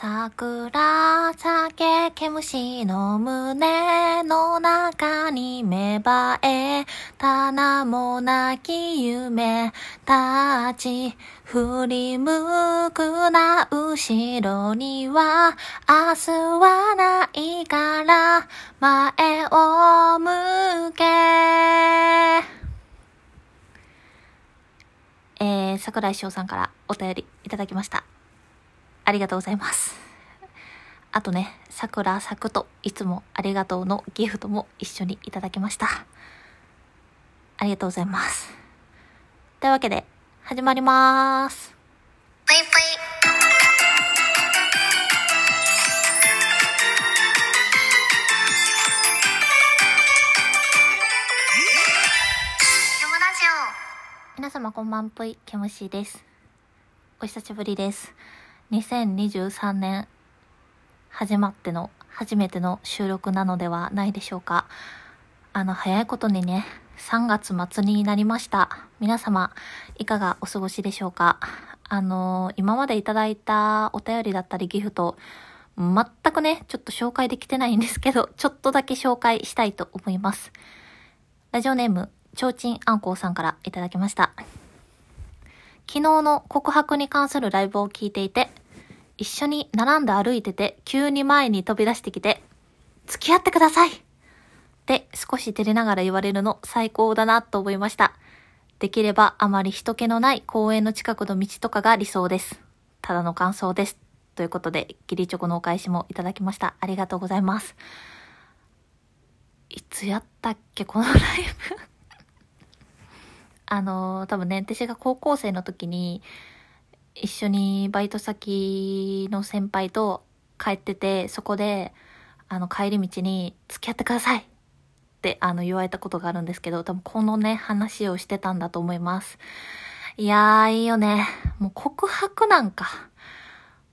桜酒毛虫の胸の中に芽生えた名もなき夢たち振り向くな後ろには明日はないから前を向けえー、桜井翔さんからお便りいただきました。ありがとうございます。あとね、桜咲くといつもありがとうのギフトも一緒にいただきました。ありがとうございます。というわけで、始まります。ぷいぷい。皆様こんばんぷい、けむしです。お久しぶりです。2023年始まっての初めての収録なのではないでしょうか。あの、早いことにね、3月末になりました。皆様、いかがお過ごしでしょうか。あの、今までいただいたお便りだったりギフト、全くね、ちょっと紹介できてないんですけど、ちょっとだけ紹介したいと思います。ラジオネーム、ちょうちんあんこうさんからいただきました。昨日の告白に関するライブを聞いていて、一緒に並んで歩いてて、急に前に飛び出してきて、付き合ってくださいって少し照れながら言われるの最高だなと思いました。できればあまり人気のない公園の近くの道とかが理想です。ただの感想です。ということで、ギリチョコのお返しもいただきました。ありがとうございます。いつやったっけ、このライブ？あのー多分ね、私が高校生の時に、一緒にバイト先の先輩と帰ってて、そこで、あの、帰り道に、付き合ってくださいって、あの、言われたことがあるんですけど、多分このね、話をしてたんだと思います。いやー、いいよね。もう告白なんか。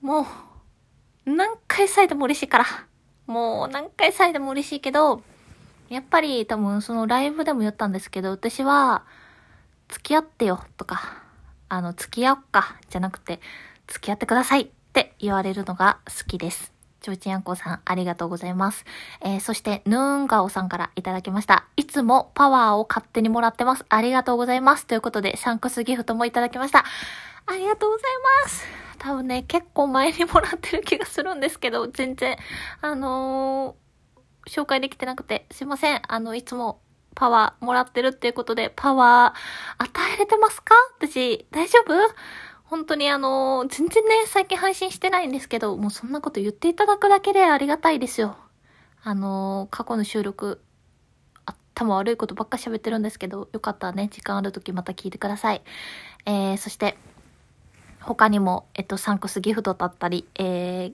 もう、何回されても嬉しいから。もう、何回されても嬉しいけど、やっぱり多分そのライブでも言ったんですけど、私は、付き合ってよとか、あの、付き合おっか、じゃなくて、付き合ってくださいって言われるのが好きです。ちょうちんあんこさん、ありがとうございます。えー、そして、ヌーンガオさんからいただきました。いつもパワーを勝手にもらってます。ありがとうございます。ということで、サンクスギフトもいただきました。ありがとうございます。多分ね、結構前にもらってる気がするんですけど、全然、あのー、紹介できてなくて、すいません。あの、いつもパワーもらってるっていうことで、パワー与えれてますか？私、大丈夫？本当にあの、全然ね、最近配信してないんですけど、もうそんなこと言っていただくだけでありがたいですよ。あの、過去の収録、頭悪いことばっか喋ってるんですけど、よかったらね、時間ある時また聞いてください。えー、そして、他にも、えっと、サンクスギフトだったり、えー、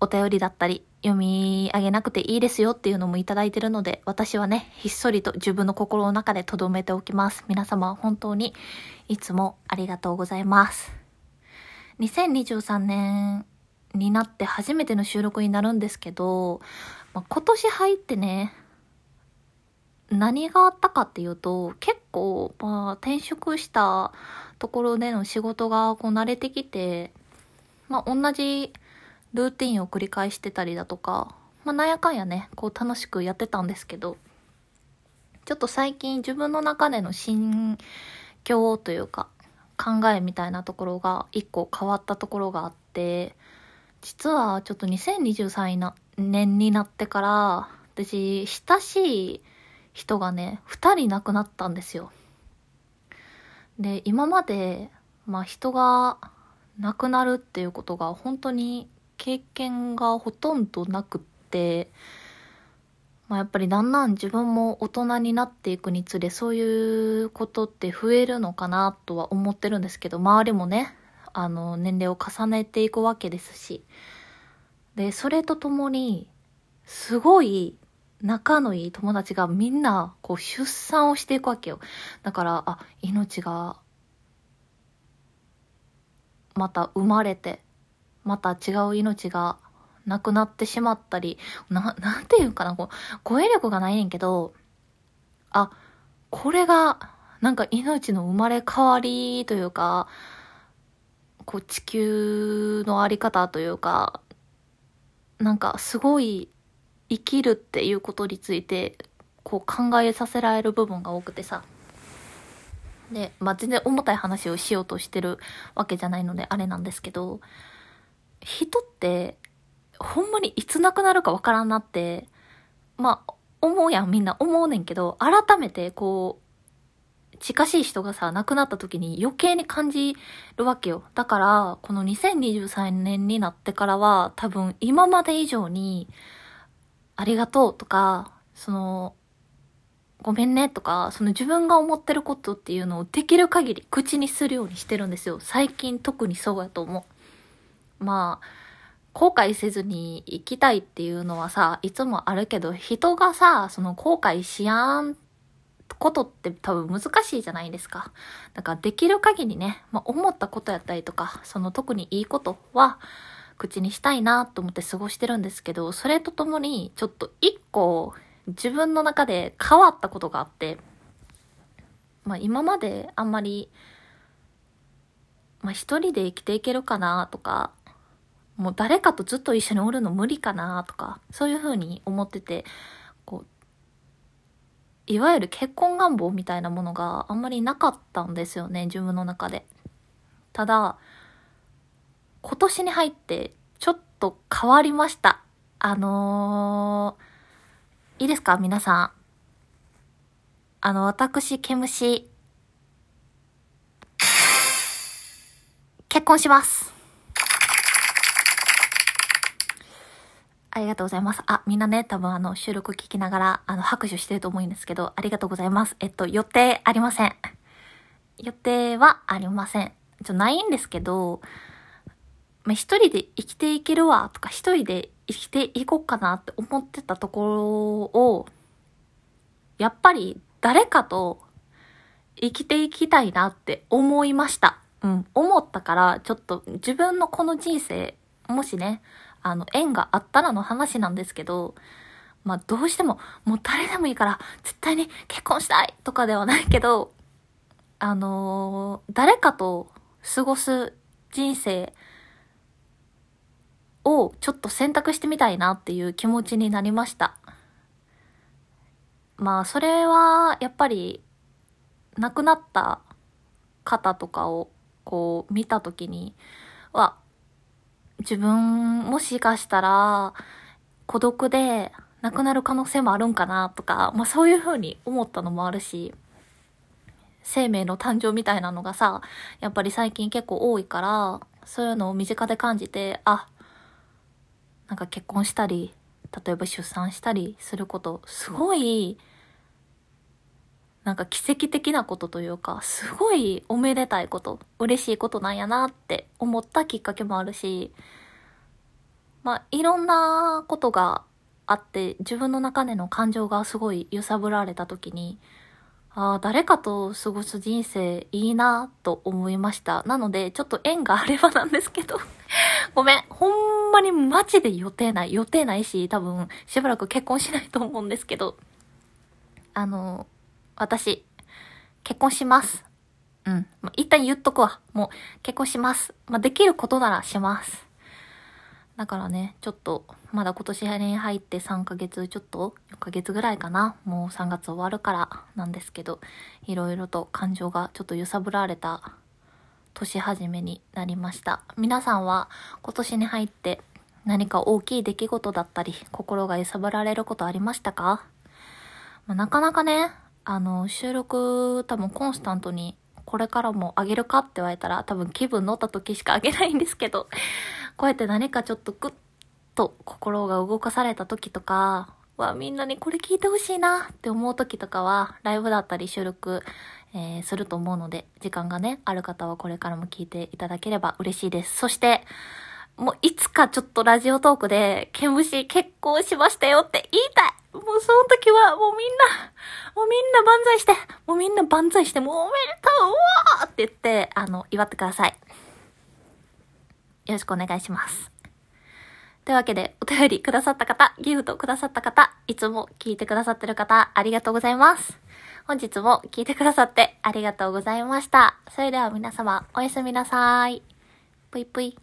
お便りだったり、読み上げなくていいですよっていうのもいただいてるので、私はね、ひっそりと自分の心の中で留めておきます。皆様本当にいつもありがとうございます。2023年になって初めての収録になるんですけど、まあ、今年入ってね、何があったかっていうと、結構、まあ、転職したところでの仕事がこう慣れてきて、まあ、同じルーティンを繰り返してたりだとか、まあ、なんやかんやね、こう楽しくやってたんですけど、ちょっと最近自分の中での心境というか、考えみたいなところが一個変わったところがあって、実はちょっと2023年になってから、私、親しい人がね、二人亡くなったんですよ。で、今まで、まあ人が亡くなるっていうことが本当に経験がほとんどなくって、まあ、やっぱりだんだん自分も大人になっていくにつれそういうことって増えるのかなとは思ってるんですけど周りもねあの年齢を重ねていくわけですし。でそれとともにすごい仲のいい友達がみんなこう出産をしていくわけよ。だからあ命がまた生まれてまた違う命が亡くなってしまったり、な、なんていうかな、こう、語彙力がないねんけど、あ、これが、なんか命の生まれ変わりというか、こう地球のあり方というか、なんかすごい生きるっていうことについて、こう考えさせられる部分が多くてさ。で、まあ、全然重たい話をしようとしてるわけじゃないのであれなんですけど、人って、ほんまにいつ亡くなるかわからんなって、まあ、思うやん、みんな思うねんけど、改めてこう、近しい人がさ、亡くなった時に余計に感じるわけよ。だから、この2023年になってからは、多分今まで以上に、ありがとうとか、その、ごめんねとか、その自分が思ってることっていうのをできる限り口にするようにしてるんですよ。最近特にそうやと思う。まあ、後悔せずに生きたいっていうのはさ、いつもあるけど、人がさ、その後悔しやんことって多分難しいじゃないですか。だからできる限りね、まあ、思ったことやったりとか、その特にいいことは口にしたいなと思って過ごしてるんですけど、それとともにちょっと一個自分の中で変わったことがあって、まあ今まであんまり、まあ一人で生きていけるかなとか、もう誰かとずっと一緒におるの無理かなとか、そういうふうに思ってて、こう、いわゆる結婚願望みたいなものがあんまりなかったんですよね、自分の中で。ただ、今年に入ってちょっと変わりました。あのー、いいですか皆さん。あの、私、ケムシ、結婚します。ありがとうございます。あ、みんなね、多分あの、収録聞きながら、あの、拍手してると思うんですけど、ありがとうございます。えっと、予定ありません。予定はありません。ちょ、ないんですけど、まあ、一人で生きていけるわ、とか、一人で生きていこうかなって思ってたところを、やっぱり誰かと生きていきたいなって思いました。うん、思ったから、ちょっと自分のこの人生、もしね、あの、縁があったらの話なんですけど、まあ、どうしても、もう誰でもいいから、絶対に結婚したいとかではないけど、あのー誰かと過ごす人生をちょっと選択してみたいなっていう気持ちになりました。まあ、それは、やっぱり、亡くなった方とかを、こう、見たときに、は、自分、もしかしたら、孤独で亡くなる可能性もあるんかなとか、まあそういうふうに思ったのもあるし、生命の誕生みたいなのがさ、やっぱり最近結構多いから、そういうのを身近で感じて、あ、なんか結婚したり、例えば出産したりすること、すごい、なんか奇跡的なことというか、すごいおめでたいこと、嬉しいことなんやなって思ったきっかけもあるし、まあ、いろんなことがあって、自分の中での感情がすごい揺さぶられた時に、ああ、誰かと過ごす人生いいなと思いました。なので、ちょっと縁があればなんですけど、ごめん、ほんまにマジで予定ない。予定ないし、多分、しばらく結婚しないと思うんですけど、あの、私、結婚します。うん。まあ、一旦言っとくわ。もう、結婚します。まあ、できることならします。だからね、ちょっと、まだ今年に入って3ヶ月ちょっと ?4 ヶ月ぐらいかなもう3月終わるからなんですけど、いろいろと感情がちょっと揺さぶられた年始めになりました。皆さんは今年に入って何か大きい出来事だったり、心が揺さぶられることありましたか？まあ、なかなかね、あの、収録多分コンスタントにこれからもあげるかって言われたら多分気分乗った時しかあげないんですけど、こうやって何かちょっとグッと心が動かされた時とかはみんなにこれ聞いてほしいなって思う時とかはライブだったり収録、えーすると思うので時間がね、ある方はこれからも聞いていただければ嬉しいです。そして、もういつかちょっとラジオトークで、ケムシ結婚しましたよって言いたいもうその時はもうみんな、もうみんな万歳して、もうみんな万歳して、もうおめでとううわーって言って、あの、祝ってください。よろしくお願いします。というわけで、お便りくださった方、ギフトくださった方、いつも聞いてくださってる方、ありがとうございます。本日も聞いてくださってありがとうございました。それでは皆様、おやすみなさい。ぷいぷい。